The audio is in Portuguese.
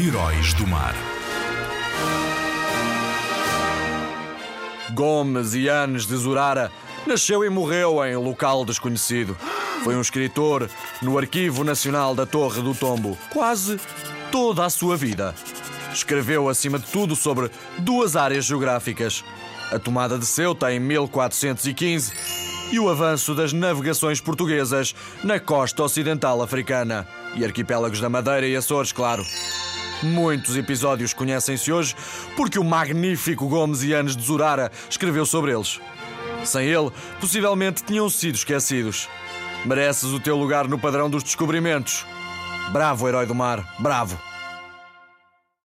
Heróis do Mar. Gomes Yanes de Zurara nasceu e morreu em local desconhecido. Foi um escritor no Arquivo Nacional da Torre do Tombo quase toda a sua vida. Escreveu, acima de tudo, sobre duas áreas geográficas: a tomada de Ceuta em 1415 e o avanço das navegações portuguesas na costa ocidental africana e arquipélagos da Madeira e Açores, claro. Muitos episódios conhecem-se hoje porque o magnífico Gomes Yanes de Zurara escreveu sobre eles. Sem ele, possivelmente tinham sido esquecidos. Mereces o teu lugar no padrão dos descobrimentos. Bravo, herói do mar, bravo!